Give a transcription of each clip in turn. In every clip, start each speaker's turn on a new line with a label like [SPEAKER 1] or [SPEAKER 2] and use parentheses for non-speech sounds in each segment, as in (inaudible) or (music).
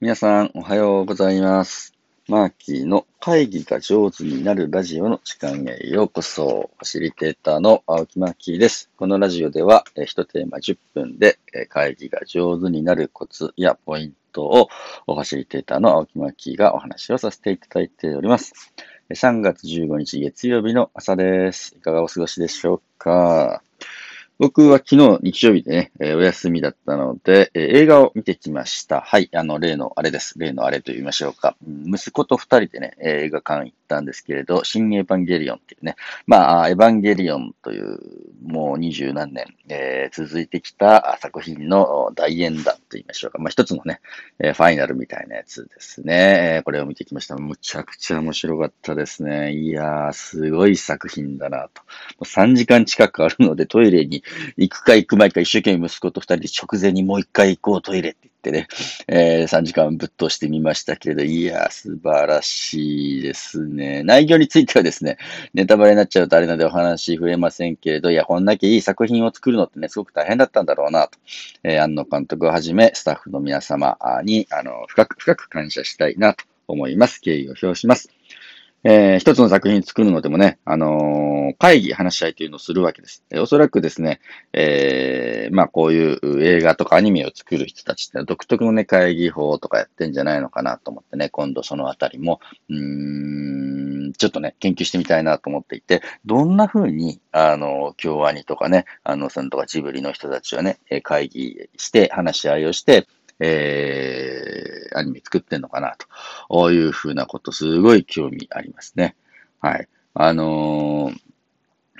[SPEAKER 1] 皆さん、おはようございます。マーキーの会議が上手になるラジオの時間へようこそ。ファシリテーターの青木マーキーです。このラジオでは、一テーマ10分で会議が上手になるコツやポイントをファシリテーターの青木マーキーがお話をさせていただいております。3月15日月曜日の朝です。いかがお過ごしでしょうか？僕は昨日日曜日でね、えーお休みだったので、えー映画を見てきました。はい、あの、例のあれです。例のあれと言いましょうか。息子と二人でね、えー映画館行ったんですけれど、新エヴァンゲリオンっていうね、まあ、エヴァンゲリオンという、もう二十何年、えー続いてきた作品の大演談と言いましょうか。まあ、一つのね、えーファイナルみたいなやつですね。これを見てきました。むちゃくちゃ面白かったですね。いやー、すごい作品だなと。3時間近くあるので、トイレに (laughs) 行くか行く前か一生懸命息子と二人で直前にもう一回行こうトイレって言ってね、えー3時間ぶっ通してみましたけれど、いや、素晴らしいですね。内容についてはですね、ネタバレになっちゃうとあれなのでお話増えませんけれど、いや、こんだけいい作品を作るのってね、すごく大変だったんだろうなと。えー、安野監督をはじめ、スタッフの皆様に、あの、深く深く感謝したいなと思います。敬意を表します。えー一つの作品作るのでもね、あのー会議、話し合いというのをするわけです。えおそらくですね、えーまあこういう映画とかアニメを作る人たちって独特のね、会議法とかやってんじゃないのかなと思ってね、今度そのあたりも、うーん、ちょっとね、研究してみたいなと思っていて、どんな風に、あの、京アニとかね、あの、さんとかジブリの人たちはね、会議して、話し合いをして、えー、アニメ作ってんのかなと。こういうふうなこと、すごい興味ありますね。はい。あのー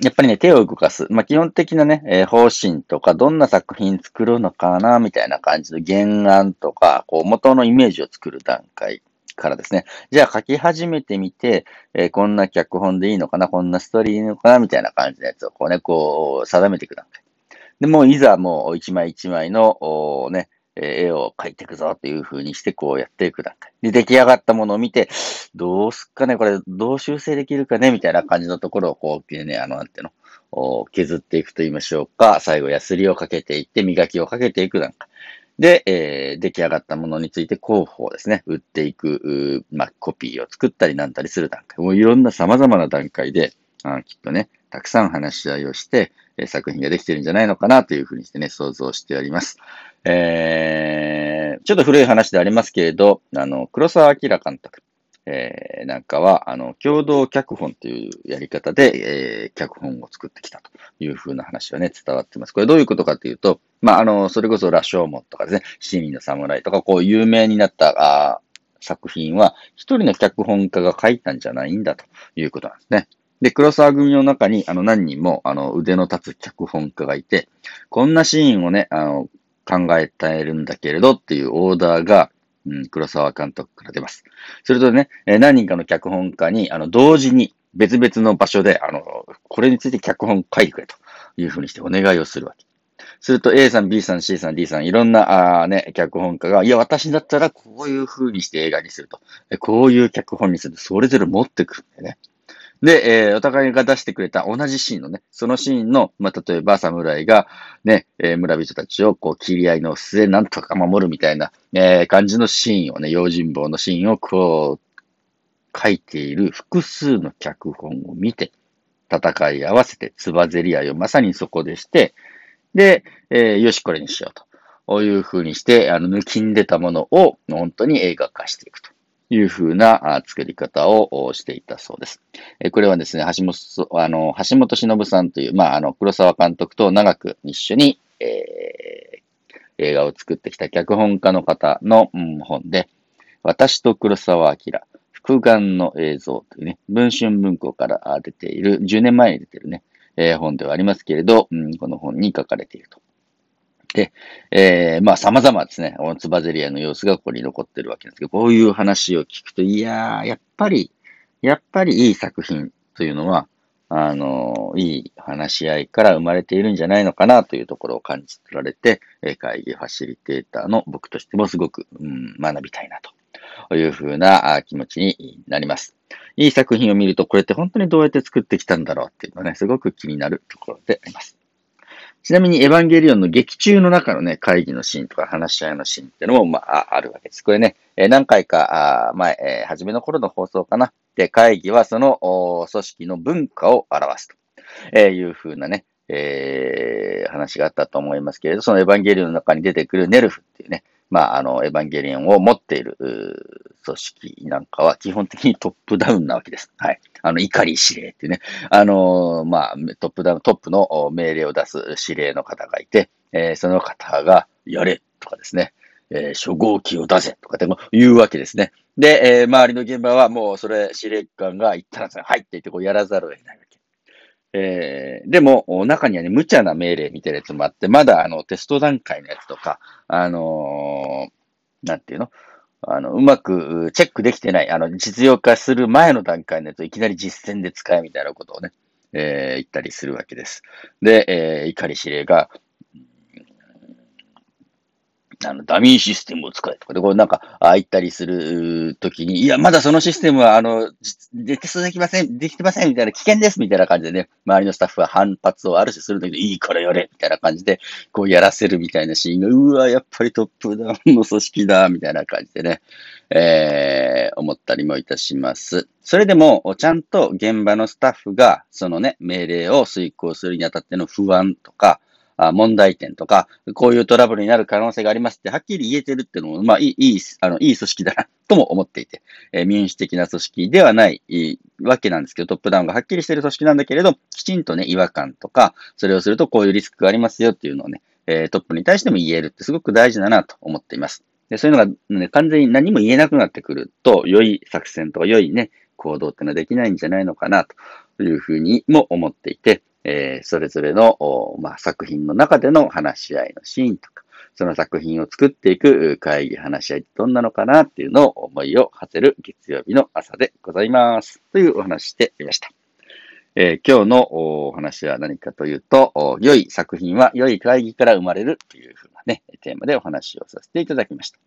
[SPEAKER 1] やっぱりね、手を動かす。まあ、基本的なね、えー方針とか、どんな作品作るのかな、みたいな感じの原案とか、こう、元のイメージを作る段階からですね。じゃあ書き始めてみて、えーこんな脚本でいいのかな、こんなストーリーいいのかな、みたいな感じのやつをこうね、こう、定めていく段階。で、もういざもう一枚一枚の、ね、え絵を描いていくぞっていう風にしてこうやっていく段階。で、出来上がったものを見て、どうすっかね、これどう修正できるかね、みたいな感じのところをこうね、あの、なんていうの、削っていくと言いましょうか。最後、ヤスリをかけていって、磨きをかけていく段階。で、えー出来上がったものについて広報ですね。売っていく、まあ、コピーを作ったりなんたりする段階。もういろんな様々な段階で、あきっとね、たくさん話し合いをして、え作品ができてるんじゃないのかなというふうにしてね、想像しております。えー、ちょっと古い話でありますけれど、あの、黒澤明監督、えー、なんかは、あの、共同脚本というやり方で、えー、脚本を作ってきたというふうな話はね、伝わってます。これどういうことかというと、まあ、あの、それこそ羅生門とかですね、七人の侍とか、こう、有名になった、あ作品は、一人の脚本家が書いたんじゃないんだということなんですね。で、黒沢組の中に、あの、何人も、あの、腕の立つ脚本家がいて、こんなシーンをね、あの、考えているんだけれどっていうオーダーが、うん、黒沢監督から出ます。それとね、え何人かの脚本家に、あの、同時に別々の場所で、あの、これについて脚本書いてくれというふうにしてお願いをするわけ。すると A さん、B さん、C さん、D さん、いろんな、あーね、脚本家が、いや、私だったらこういう風にして映画にすると。こういう脚本にすると、それぞれ持ってくるんだよね。で、えーお互いが出してくれた同じシーンのね、そのシーンの、まあ、例えば侍が、ね、えー村人たちをこう、切り合いの末、なんとか守るみたいな、えー感じのシーンをね、用心棒のシーンをこう、書いている複数の脚本を見て、戦い合わせて、つばぜり合いをまさにそこでして、で、えーよし、これにしようと。こういう風にして、あの、抜きんでたものを本当に映画化していくという風な作り方をしていたそうです。これはですね、橋本、あの、橋本忍さんという、まあ、あの、黒沢監督と長く一緒に、えー映画を作ってきた脚本家の方の、本で、私と黒沢明、複眼の映像というね、文春文庫から出ている、10年前に出てるね、本ではありますけれど、この本に書かれていると。で、えーまあ様々ですね、つばぜり合いの様子がここに残ってるわけですけど、こういう話を聞くと、いやー、やっぱり、やっぱりいい作品というのは、あの、いい話し合いから生まれているんじゃないのかなというところを感じ取られて、会議ファシリテーターの僕としてもすごく、うん、学びたいなというふうな気持ちになります。いい作品を見ると、これって本当にどうやって作ってきたんだろうっていうのはね、すごく気になるところであります。ちなみにエヴァンゲリオンの劇中の中のね、会議のシーンとか話し合いのシーンっていうのも、まあ、あるわけです。これね、え何回か前、え、初めの頃の放送かな。で、会議はその組織の文化を表すと、えいうふうなね、えー、話があったと思いますけれど、そのエヴァンゲリオンの中に出てくるネルフっていうね、まあ、あの、エヴァンゲリオンを持っている組織なんかは基本的にトップダウンなわけです。はい。あの、怒り指令っていうね、あの、まあ、トップダウン、トップの命令を出す指令の方がいて、えー、その方が、やれとかですね、えー、初号機を出せとかって言うわけですね。で、えー、周りの現場はもうそれ、司令官が言ったらさ、はいって言ってこうやらざるを得ない。えー、でも、中にはね、無茶な命令みたいなやつもあって、まだあの、テスト段階のやつとか、あのー、なんていうの？あの、うまくチェックできてない、あの、実用化する前の段階のやつをいきなり実践で使えみたいなことをね、えー、言ったりするわけです。で、えー、怒り指令が、あの、ダミーシステムを使えとかで、こうなんか、ああ言ったりするときに、いや、まだそのシステムは、あの、テストできません、できてません、みたいな、危険です、みたいな感じでね、周りのスタッフは反発をある種するんだけど、いいからやれ、みたいな感じで、こうやらせるみたいなシーンが、うわ、やっぱりトップダウンの組織だ、みたいな感じでね、えー、思ったりもいたします。それでも、ちゃんと現場のスタッフが、そのね、命令を遂行するにあたっての不安とか、問題点とか、こういうトラブルになる可能性がありますって、はっきり言えてるっていうのも、まあ、いい、いい、あの、いい組織だな、とも思っていて、えー、民主的な組織ではないわけなんですけど、トップダウンがはっきりしてる組織なんだけれど、きちんとね、違和感とか、それをするとこういうリスクがありますよっていうのをね、えー、トップに対しても言えるってすごく大事だなと思っています。でそういうのが、ね、完全に何も言えなくなってくると、良い作戦とか良いね、行動っていうのはできないんじゃないのかなというふうにも思っていて、えー、それぞれの、まあ、作品の中での話し合いのシーンとか、その作品を作っていく会議、話し合いってどんなのかなっていうのを思いを馳せる月曜日の朝でございます。というお話でいました。えー、今日のお話は何かというと、良い作品は良い会議から生まれるというふうなね、テーマでお話をさせていただきました。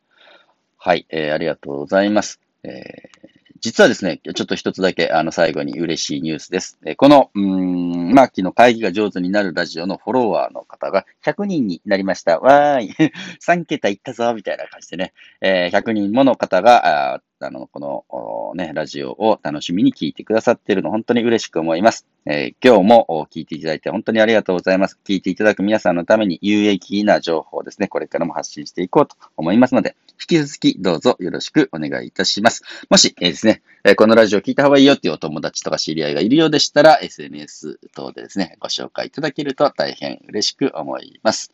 [SPEAKER 1] はい、えー、ありがとうございます。えー実はですね、ちょっと一つだけ、あの、最後に嬉しいニュースです。この、うん、マーキーの会議が上手になるラジオのフォロワーの方が100人になりました。わーい。(laughs) 3桁いったぞ、みたいな感じでね、えー、100人もの方が、あの、この、ね、ラジオを楽しみに聞いてくださっているの、本当に嬉しく思います。えー、今日も聞いていただいて本当にありがとうございます。聞いていただく皆さんのために有益な情報をですね、これからも発信していこうと思いますので、引き続きどうぞよろしくお願いいたします。もし、えー、ですね、えこのラジオを聞いた方がいいよっていうお友達とか知り合いがいるようでしたら、SNS 等でですね、ご紹介いただけると大変嬉しく思います。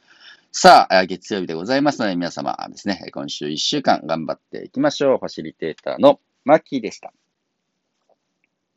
[SPEAKER 1] さあ、月曜日でございますので、皆様ですね、今週1週間頑張っていきましょう。ファシリテーターのマッキーでした。